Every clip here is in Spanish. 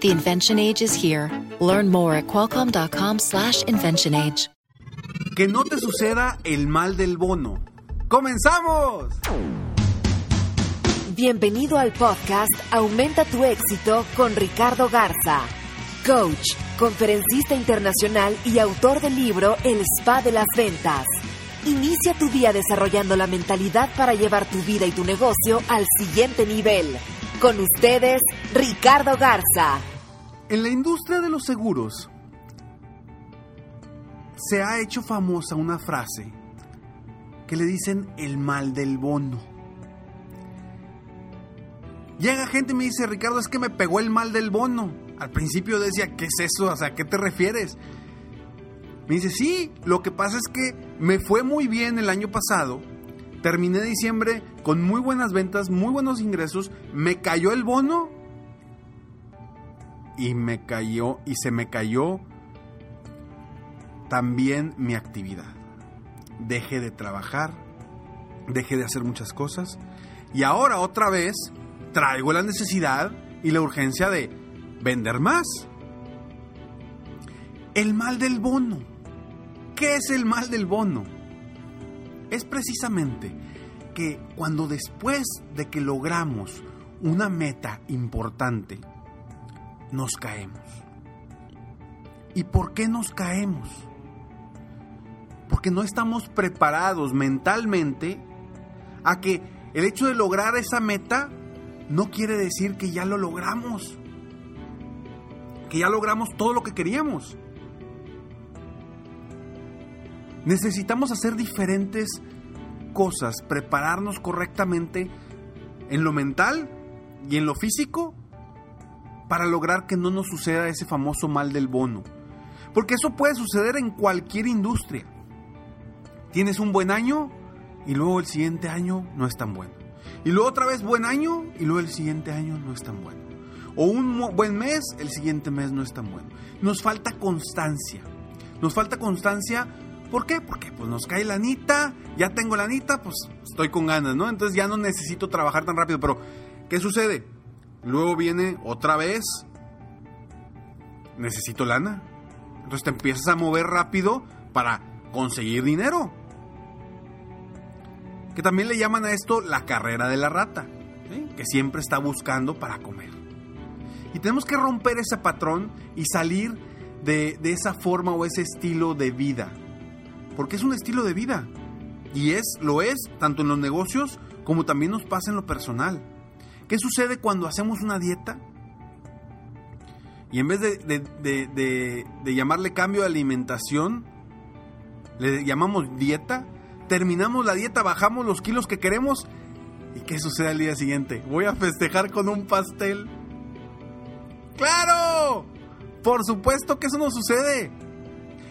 The invention age is here. Learn more at qualcomm.com/slash invention age. Que no te suceda el mal del bono. ¡Comenzamos! Bienvenido al podcast Aumenta tu éxito con Ricardo Garza, coach, conferencista internacional y autor del libro El Spa de las Ventas. Inicia tu día desarrollando la mentalidad para llevar tu vida y tu negocio al siguiente nivel. Con ustedes, Ricardo Garza. En la industria de los seguros se ha hecho famosa una frase que le dicen el mal del bono. Llega gente y me dice, Ricardo, es que me pegó el mal del bono. Al principio decía, ¿qué es eso? O sea, ¿a qué te refieres? Me dice, sí, lo que pasa es que me fue muy bien el año pasado. Terminé diciembre con muy buenas ventas, muy buenos ingresos. Me cayó el bono y me cayó y se me cayó también mi actividad. Dejé de trabajar, dejé de hacer muchas cosas y ahora otra vez traigo la necesidad y la urgencia de vender más. El mal del bono. ¿Qué es el mal del bono? Es precisamente que cuando después de que logramos una meta importante, nos caemos. ¿Y por qué nos caemos? Porque no estamos preparados mentalmente a que el hecho de lograr esa meta no quiere decir que ya lo logramos. Que ya logramos todo lo que queríamos. Necesitamos hacer diferentes cosas, prepararnos correctamente en lo mental y en lo físico para lograr que no nos suceda ese famoso mal del bono. Porque eso puede suceder en cualquier industria. Tienes un buen año y luego el siguiente año no es tan bueno. Y luego otra vez buen año y luego el siguiente año no es tan bueno. O un buen mes, el siguiente mes no es tan bueno. Nos falta constancia. Nos falta constancia, ¿por qué? Porque pues nos cae la anita, ya tengo la anita, pues estoy con ganas, ¿no? Entonces ya no necesito trabajar tan rápido. Pero, ¿qué sucede? Luego viene otra vez. Necesito lana. Entonces te empiezas a mover rápido para conseguir dinero. Que también le llaman a esto la carrera de la rata. Que siempre está buscando para comer. Y tenemos que romper ese patrón y salir de, de esa forma o ese estilo de vida. Porque es un estilo de vida. Y es, lo es, tanto en los negocios como también nos pasa en lo personal. ¿Qué sucede cuando hacemos una dieta? Y en vez de, llamarle cambio de alimentación, le llamamos dieta. Terminamos la dieta, bajamos los kilos que queremos. ¿Y qué sucede al día siguiente? Voy a festejar con un pastel. ¡Claro! Por supuesto que eso no sucede.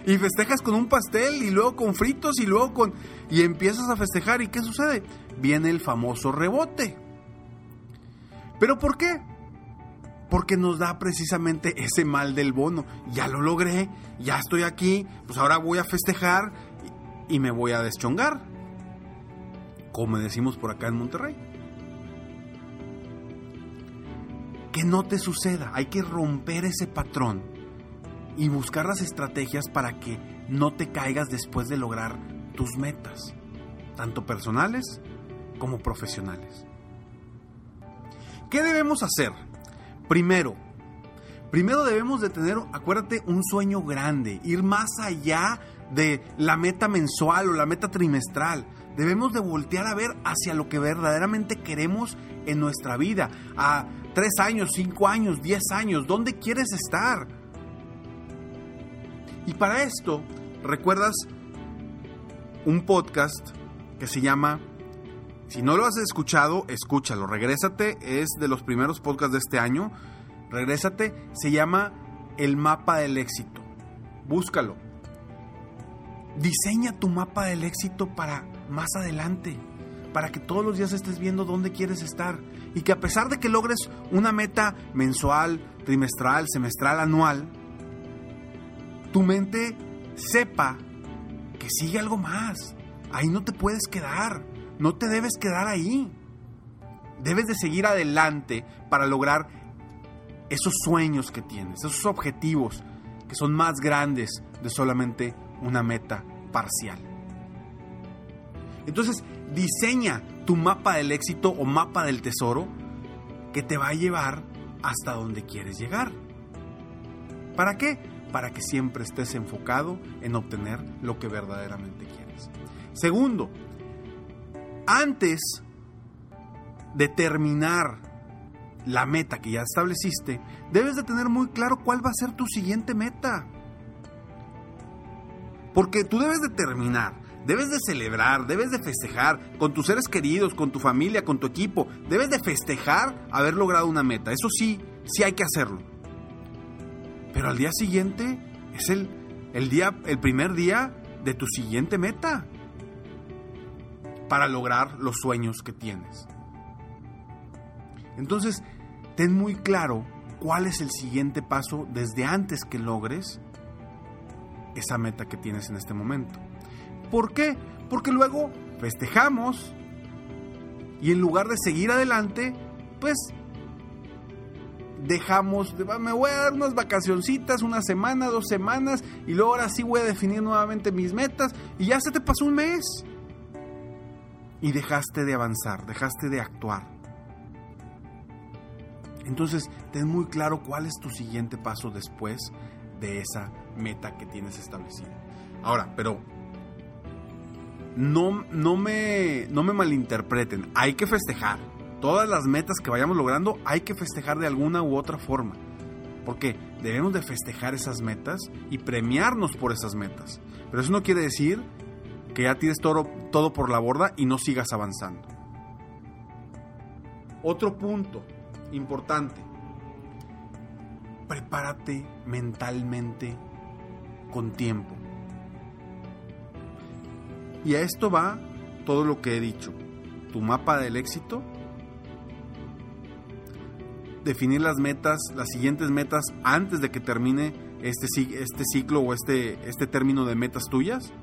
Y festejas con un pastel y luego con fritos y luego con... Y empiezas a festejar y ¿qué sucede? Viene el famoso rebote. ¿Pero por qué? Porque nos da precisamente ese mal del bono. Ya lo logré, ya estoy aquí, pues ahora voy a festejar y, me voy a deschongar. Como decimos por acá en Monterrey. Que no te suceda, hay que romper ese patrón y buscar las estrategias para que no te caigas después de lograr tus metas, tanto personales como profesionales. ¿Qué debemos hacer? Primero, primero debemos de tener, acuérdate, un sueño grande, ir más allá de la meta mensual o la meta trimestral. Debemos de voltear a ver hacia lo que verdaderamente queremos en nuestra vida. A tres años, cinco años, diez años, ¿dónde quieres estar? Y para esto, ¿recuerdas un podcast que se llama si no lo has escuchado, escúchalo. Regrésate, es de los primeros podcasts de este año. Regrésate, se llama El mapa del éxito. Búscalo. Diseña tu mapa del éxito para más adelante, para que todos los días estés viendo dónde quieres estar y que a pesar de que logres una meta mensual, trimestral, semestral, anual, tu mente sepa que sigue algo más. Ahí no te puedes quedar, no te debes quedar ahí. Debes de seguir adelante para lograr esos sueños que tienes, esos objetivos que son más grandes de solamente una meta parcial. Entonces, diseña tu mapa del éxito o mapa del tesoro que te va a llevar hasta donde quieres llegar. ¿Para qué? Para que siempre estés enfocado en obtener lo que verdaderamente quieres. Segundo, antes de terminar la meta que ya estableciste, debes de tener muy claro cuál va a ser tu siguiente meta. Porque tú debes de terminar, debes de celebrar, debes de festejar con tus seres queridos, con tu familia, con tu equipo. Debes de festejar haber logrado una meta. Eso sí, sí hay que hacerlo. Pero al día siguiente es el, el, día, el primer día de tu siguiente meta para lograr los sueños que tienes. Entonces, ten muy claro cuál es el siguiente paso desde antes que logres esa meta que tienes en este momento. ¿Por qué? Porque luego festejamos y en lugar de seguir adelante, pues dejamos, me voy a dar unas vacacioncitas, una semana, dos semanas, y luego ahora sí voy a definir nuevamente mis metas, y ya se te pasó un mes. Y dejaste de avanzar, dejaste de actuar. Entonces, ten muy claro cuál es tu siguiente paso después de esa meta que tienes establecida. Ahora, pero no, no, me, no me malinterpreten, hay que festejar. Todas las metas que vayamos logrando hay que festejar de alguna u otra forma. Porque debemos de festejar esas metas y premiarnos por esas metas. Pero eso no quiere decir que ya tires todo, todo por la borda y no sigas avanzando. Otro punto importante prepárate mentalmente con tiempo. Y a esto va todo lo que he dicho. Tu mapa del éxito, definir las metas, las siguientes metas antes de que termine este, este ciclo o este, este término de metas tuyas.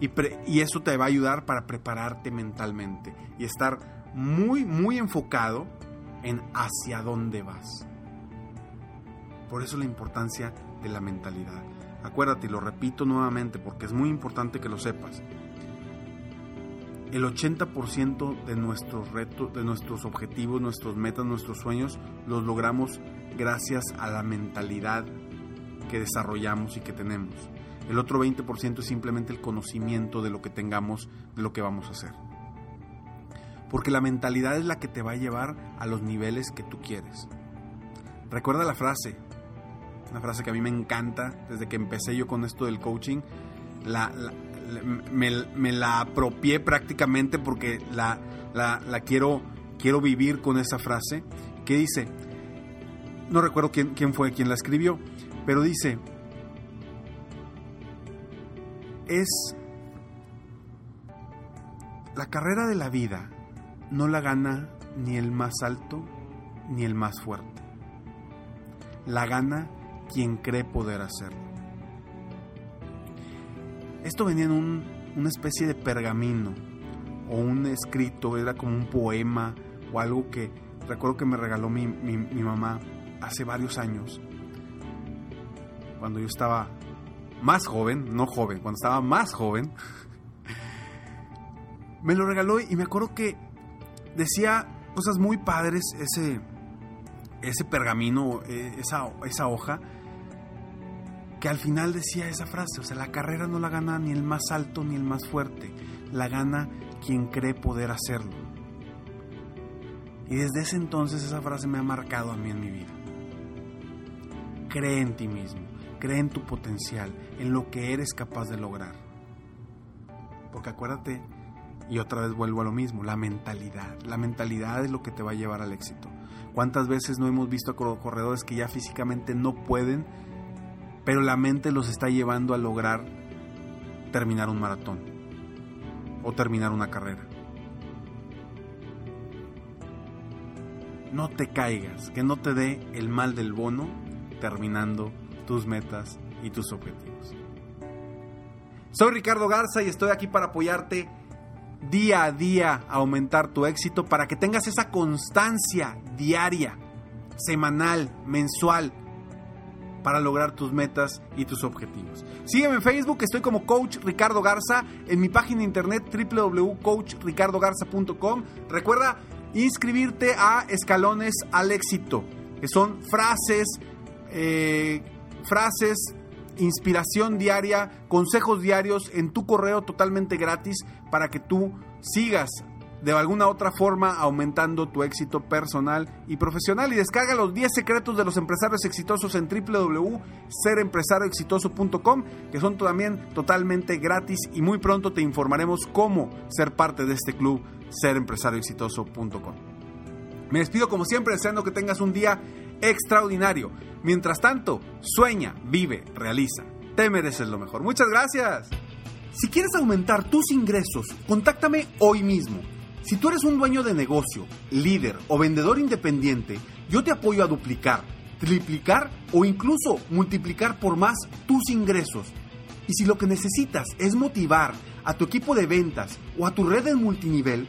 Y, eso te va a ayudar para prepararte mentalmente y estar muy, muy enfocado en hacia dónde vas. Por eso la importancia de la mentalidad. Acuérdate, y lo repito nuevamente porque es muy importante que lo sepas. El 80% de nuestros retos, de nuestros objetivos, nuestros metas, nuestros sueños, los logramos gracias a la mentalidad que desarrollamos y que tenemos. El otro 20% es simplemente el conocimiento de lo que tengamos, de lo que vamos a hacer. Porque la mentalidad es la que te va a llevar a los niveles que tú quieres. Recuerda la frase, una frase que a mí me encanta desde que empecé yo con esto del coaching. La, me, la apropié prácticamente porque la, la, quiero, quiero vivir con esa frase que dice, no recuerdo quién, quién fue quien la escribió, pero dice, es la carrera de la vida no la gana ni el más alto ni el más fuerte. La gana quien cree poder hacerlo. Esto venía en un, una especie de pergamino o un escrito, era como un poema o algo que recuerdo que me regaló mi, mi mamá hace varios años, cuando yo estaba más joven, no joven, cuando estaba más joven, me lo regaló y me acuerdo que decía cosas muy padres ese, ese pergamino, eh, esa, esa hoja, que al final decía esa frase, o sea, la carrera no la gana ni el más alto ni el más fuerte, la gana quien cree poder hacerlo. Y desde ese entonces esa frase me ha marcado a mí en mi vida. Cree en ti mismo, cree en tu potencial, en lo que eres capaz de lograr. Porque acuérdate, y otra vez vuelvo a lo mismo, la mentalidad. La mentalidad es lo que te va a llevar al éxito. ¿Cuántas veces no hemos visto corredores que ya físicamente no pueden, pero la mente los está llevando a lograr terminar un maratón o terminar una carrera. No te caigas, que no te dé el mal del bono terminando tus metas y tus objetivos. Soy Ricardo Garza y estoy aquí para apoyarte día a día a aumentar tu éxito para que tengas esa constancia diaria, semanal, mensual, para lograr tus metas y tus objetivos. Sígueme en Facebook, estoy como Coach Ricardo Garza, en mi página de internet www.coachricardogarza.com. Recuerda inscribirte a Escalones al Éxito, que son frases, eh, frases inspiración diaria, consejos diarios en tu correo totalmente gratis para que tú sigas de alguna otra forma aumentando tu éxito personal y profesional. Y descarga los 10 secretos de los empresarios exitosos en www.serempresarioexitoso.com, que son también totalmente gratis y muy pronto te informaremos cómo ser parte de este club serempresarioexitoso.com. Me despido como siempre deseando que tengas un día extraordinario. Mientras tanto, sueña, vive, realiza. Te mereces lo mejor. Muchas gracias. Si quieres aumentar tus ingresos, contáctame hoy mismo. Si tú eres un dueño de negocio, líder o vendedor independiente, yo te apoyo a duplicar, triplicar o incluso multiplicar por más tus ingresos. Y si lo que necesitas es motivar a tu equipo de ventas o a tu red de multinivel,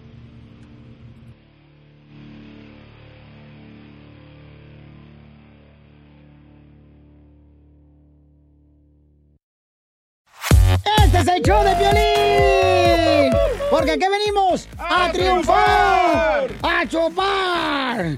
Es el show de Piolín. Porque aquí venimos a, triunfar, a chupar.